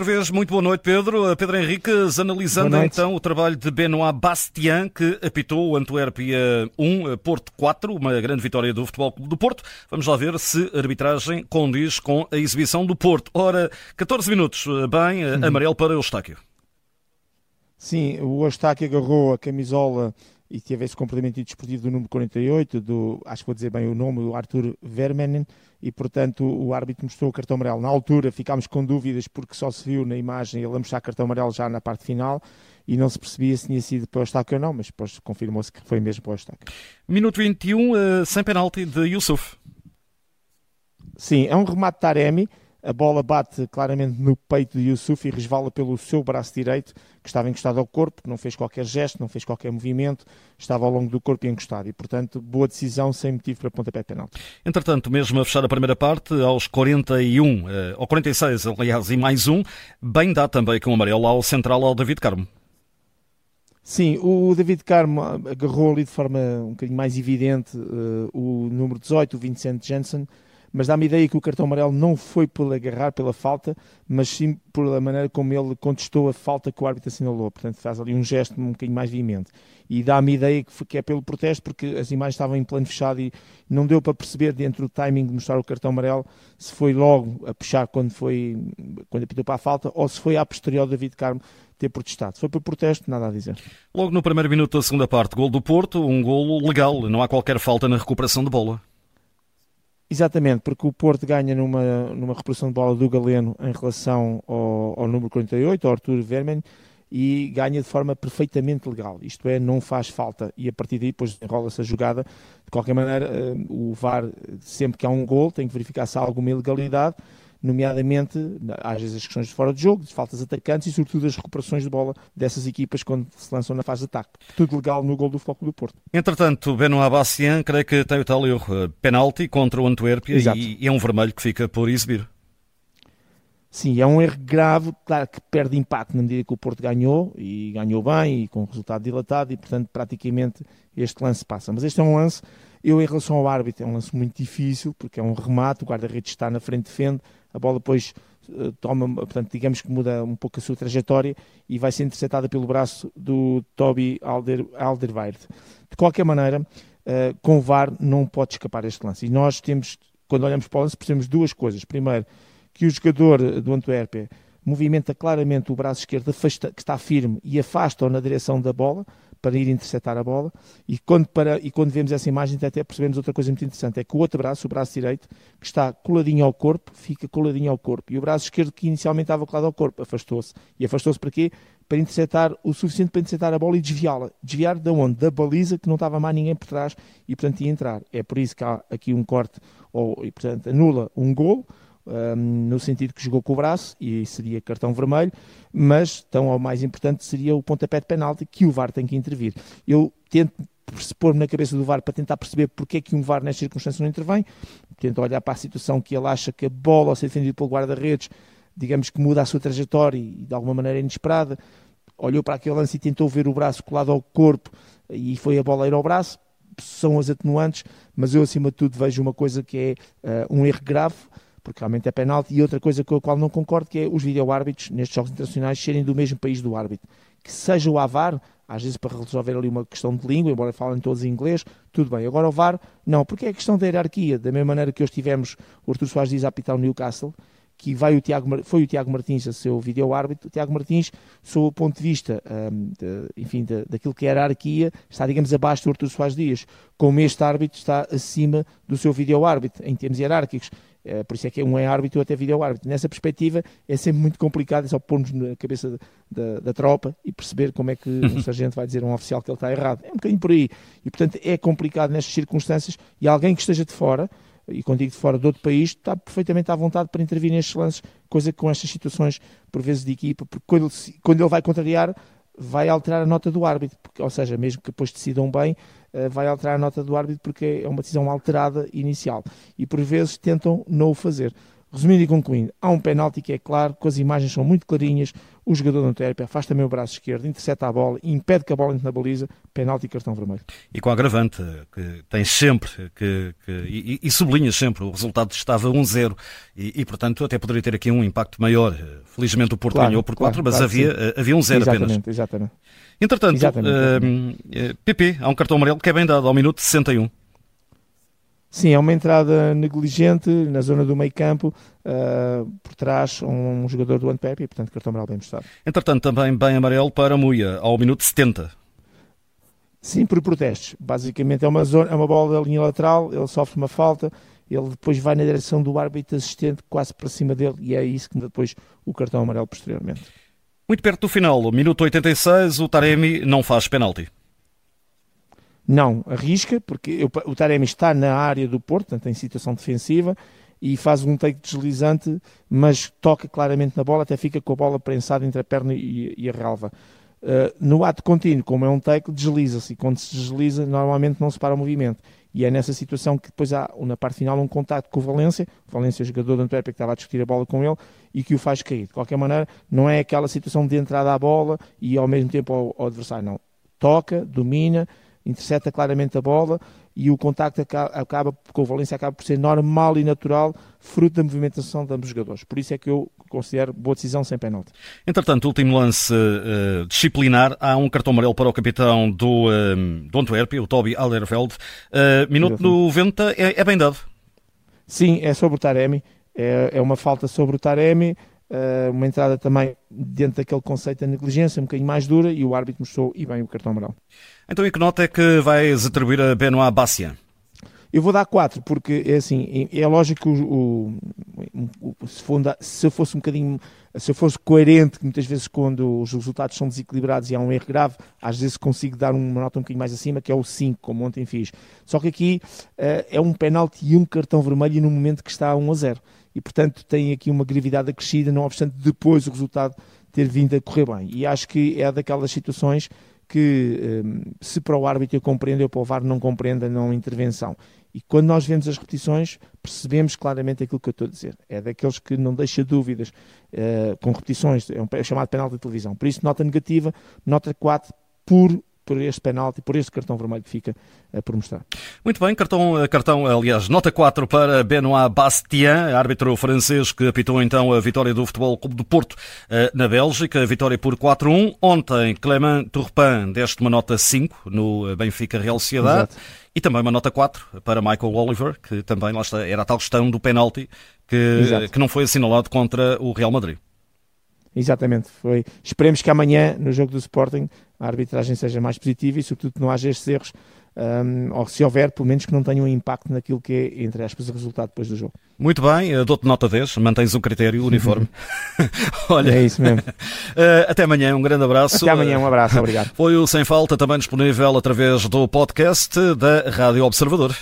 outra vez, muito boa noite, Pedro. Pedro Henriques, analisando então o trabalho de Benoit Bastien, que apitou o Antuérpia 1, Porto 4, uma grande vitória do Futebol Clube do Porto. Vamos lá ver se a arbitragem condiz com a exibição do Porto. Ora, 14 minutos, bem, uhum. amarelo para o Eustáquio. Sim, o Eustáquio agarrou a camisola e teve esse comportamento desportivo do número 48, do, acho que vou dizer bem o nome, o Arthur Vermanen, e portanto o árbitro mostrou o cartão amarelo. Na altura ficámos com dúvidas porque só se viu na imagem ele a mostrar cartão amarelo já na parte final e não se percebia se tinha sido para o Eustáquio ou não, mas depois confirmou-se que foi mesmo para o Eustáquio. Minuto 21, uh, eh, sem penalti de Yusuf. Sim, é um remate de Taremi, a bola bate claramente no peito de Yusuf e resvala pelo seu braço direito, que estava encostado ao corpo, não fez qualquer gesto, não fez qualquer movimento, estava ao longo do corpo e encostado. E, portanto, boa decisão, sem motivo para pontapé penalti. Entretanto, mesmo a fechar a primeira parte, aos 41, eh, ou 46, aliás, e mais um, bem dá também com o amarelo ao central ao David Carmo. Sim, o David Carmo agarrou ali de forma um bocadinho mais evidente uh, o número 18, o Vincent Jensen, mas dá-me ideia que o cartão amarelo não foi por agarrar pela falta, mas sim pela maneira como ele contestou a falta que o árbitro assinalou. Portanto, faz ali um gesto um bocadinho mais veemente. E dá-me ideia que, que é pelo protesto, porque as imagens estavam em plano fechado e não deu para perceber dentro do timing de mostrar o cartão amarelo se foi logo a puxar quando foi quando apitou para a falta ou se foi a posterior David Carmo ter protestado. Foi por protesto, nada a dizer. Logo no primeiro minuto da segunda parte, gol do Porto, um golo legal, não há qualquer falta na recuperação de bola. Exatamente, porque o Porto ganha numa, numa recuperação de bola do Galeno em relação ao, ao número 48, ao Arthur Vermen, e ganha de forma perfeitamente legal. Isto é, não faz falta. E a partir daí, depois enrola-se a jogada. De qualquer maneira, eh, o VAR, sempre que há um gol, tem que verificar se há alguma ilegalidade nomeadamente às vezes as questões de fora de jogo, de faltas atacantes e sobretudo as recuperações de bola dessas equipas quando se lançam na fase de ataque. Tudo legal no gol do Foco do Porto. Entretanto, Benoit Abassian creio que tem o tal erro, eh, penalti contra o Antuérpia e é um vermelho que fica por exibir. Sim, é um erro grave, claro que perde impacto na medida que o Porto ganhou e ganhou bem e com resultado dilatado e portanto praticamente este lance passa. Mas este é um lance, eu em relação ao árbitro, é um lance muito difícil porque é um remate, o guarda-redes está na frente, defende, a bola depois uh, toma, portanto, digamos que muda um pouco a sua trajetória e vai ser interceptada pelo braço do Toby Alder, Alderweireld. De qualquer maneira, uh, com o VAR não pode escapar este lance. E nós temos, quando olhamos para o lance, percebemos duas coisas. Primeiro, que o jogador do Antuérpia movimenta claramente o braço esquerdo, afasta, que está firme, e afasta-o na direção da bola, para ir interceptar a bola. E quando, para, e quando vemos essa imagem, até percebemos outra coisa muito interessante: é que o outro braço, o braço direito, que está coladinho ao corpo, fica coladinho ao corpo. E o braço esquerdo, que inicialmente estava colado ao corpo, afastou-se. E afastou-se para quê? Para interceptar o suficiente para interceptar a bola e desviá-la. Desviar de onde? Da baliza, que não estava mais ninguém por trás e, portanto, ia entrar. É por isso que há aqui um corte, ou, e, portanto, anula um gol um, no sentido que jogou com o braço, e seria cartão vermelho, mas, tão ao mais importante, seria o pontapé de penalti que o VAR tem que intervir. Eu tento pôr-me na cabeça do VAR para tentar perceber porque é que um VAR nestas circunstâncias não intervém, tento olhar para a situação que ele acha que a bola, ao ser defendida pelo guarda-redes, digamos que muda a sua trajetória e de alguma maneira inesperada, olhou para aquele lance e tentou ver o braço colado ao corpo e foi a bola ir ao braço, são as atenuantes, mas eu acima de tudo vejo uma coisa que é uh, um erro grave, porque realmente é penalti. E outra coisa com a qual não concordo que é os vídeo-árbitros nestes jogos internacionais serem do mesmo país do árbitro. Que seja o AVAR, às vezes para resolver ali uma questão de língua, embora falem todos inglês, tudo bem. Agora o VAR, não, porque é questão da hierarquia. Da mesma maneira que hoje tivemos o Artur Soares diz a apitar o Newcastle, que vai o Tiago, foi o Tiago Martins a ser o vídeo-árbitro. O Tiago Martins, sob o ponto de vista, um, de, enfim, de, daquilo que é a hierarquia, está, digamos, abaixo do Artur Soares Dias, como este árbitro está acima do seu vídeo-árbitro, em termos hierárquicos. É, por isso é que um é árbitro ou até vídeo árbitro. Nessa perspectiva é sempre muito complicado, é só pôr-nos na cabeça da, da, tropa e perceber como é que um sargento vai dizer a um oficial que ele está errado. É um bocadinho por aí. E portanto é complicado nestas circunstâncias e alguém que esteja de fora, e quando digo de fora de outro país, está perfeitamente à vontade para intervir nestes lances, coisa que com estas situações, por vezes de equipa, porque quando ele, quando ele vai contrariar, vai alterar a nota do árbitro, porque, ou seja, mesmo que depois decidam bem, uh, vai alterar a nota do árbitro porque é uma decisão alterada inicial. E por vezes tentam não o fazer. Resumindo e concluindo, há um penalti que é claro, que as imagens são muito clarinhas, o jogador do Antuérpia faz também o braço esquerdo, intercepta a bola, impede que a bola entre na baliza, penalti e cartão vermelho. E com a agravante, que tens sempre, que, que e, e, sublinhas sempre, o resultado estava 1-0 e, e, portanto, até poderia ter aqui um impacto maior. Felizmente o Porto claro, ganhou por 4, claro, mas claro, havia, havia um 0 apenas. Exatamente, exatamente. Entretanto, exatamente, uh, PP, há um cartão amarelo que é bem dado ao minuto 61. Sim, é uma entrada negligente na zona do meio campo, uh, por trás um, um, jogador do Antep e, portanto, cartão amarelo bem mostrado. Entretanto, também bem amarelo para Muia, ao minuto 70. Sim, por protestos. Basicamente é uma, zona, é uma bola da linha lateral, ele sofre uma falta, ele depois vai na direção do árbitro assistente, quase para cima dele, e é isso que depois o cartão amarelo posteriormente. Muito perto do final, minuto 86, o Taremi não faz penalti. Não, arrisca, porque o Taremi está na área do Porto, portanto, em situação defensiva, e faz um take deslizante, mas toca claramente na bola, até fica com a bola prensada entre a perna e, e a relva. Uh, no ato contínuo, como é um take, desliza-se, e quando se desliza, normalmente não se para o movimento. E é nessa situação que depois há, na parte final, um contacto com o Valência, o Valência, o jogador do Antuérpia, que estava a discutir a bola com ele, e que o faz cair. De qualquer maneira, não é aquela situação de entrada à bola e ao mesmo tempo ao, ao adversário, não. Toca, domina, intercepta claramente a bola e o contacto acaba, com o Valência acaba por ser normal e natural, fruto da movimentação de ambos os jogadores. Por isso é que eu considero boa decisão sem penalti. Entretanto, último lance uh, disciplinar, há um cartão amarelo para o capitão do, uh, do Antuérpia, o Toby Alderveld. Uh, minuto 90 é, é, bem dado. Sim, é sobre o Taremi. É, é uma falta sobre o Taremi. Uh, uma entrada também dentro daquele conceito da negligência, um bocadinho mais dura, e o árbitro mostrou e bem o cartão amarelo. Então, e que nota é que vais atribuir a Benoit Bassian? Eu vou dar 4, porque é assim, é lógico que o, o, o, se, for, se eu fosse um bocadinho, se eu fosse coerente, muitas vezes quando os resultados são desequilibrados e há um erro grave, às vezes consigo dar uma nota um bocadinho mais acima, que é o 5, como ontem fiz. Só que aqui uh, é um penalti e um cartão vermelho no momento que está a 1 a 0 e, portanto, tem aqui uma gravidade acrescida, não obstante depois o resultado ter vindo a correr bem. E acho que é daquelas situações que, hum, se para o árbitro eu compreendo, eu para o VAR não compreenda, não intervenção. E quando nós vemos as repetições, percebemos claramente aquilo que eu estou a dizer. É daqueles que não deixa dúvidas uh, com repetições, é, um, é chamado penal de televisão. Por isso, nota negativa, nota 4 por por este penalti, por este cartão vermelho que fica uh, por mostrar. Muito bem, cartão, eh, cartão, aliás, nota 4 para Benoit Bastien, árbitro francês que apitou então a vitória do Futebol Clube do Porto uh, na Bélgica, vitória por 4-1. Ontem, Clément Turpin deste uma nota 5 no Benfica Real Sociedade. Exato. E também uma nota 4 para Michael Oliver, que também lá está, era a tal questão do penalti que, que não foi assinalado contra o Real Madrid. Exatamente, foi. Esperemos que amanhã, no jogo do Sporting, a arbitragem seja mais positiva e, sobretudo, que não haja estes erros, um, ou se houver, pelo menos que não tenham um impacto naquilo que é, entre aspas, o resultado depois do jogo. Muito bem, dou-te nota 10, mantens o critério uniforme. Olha, é isso mesmo. Eh, até amanhã, um grande abraço. Até amanhã, um abraço, obrigado. Foi o Sem Falta, também disponível através do podcast da Rádio Observador.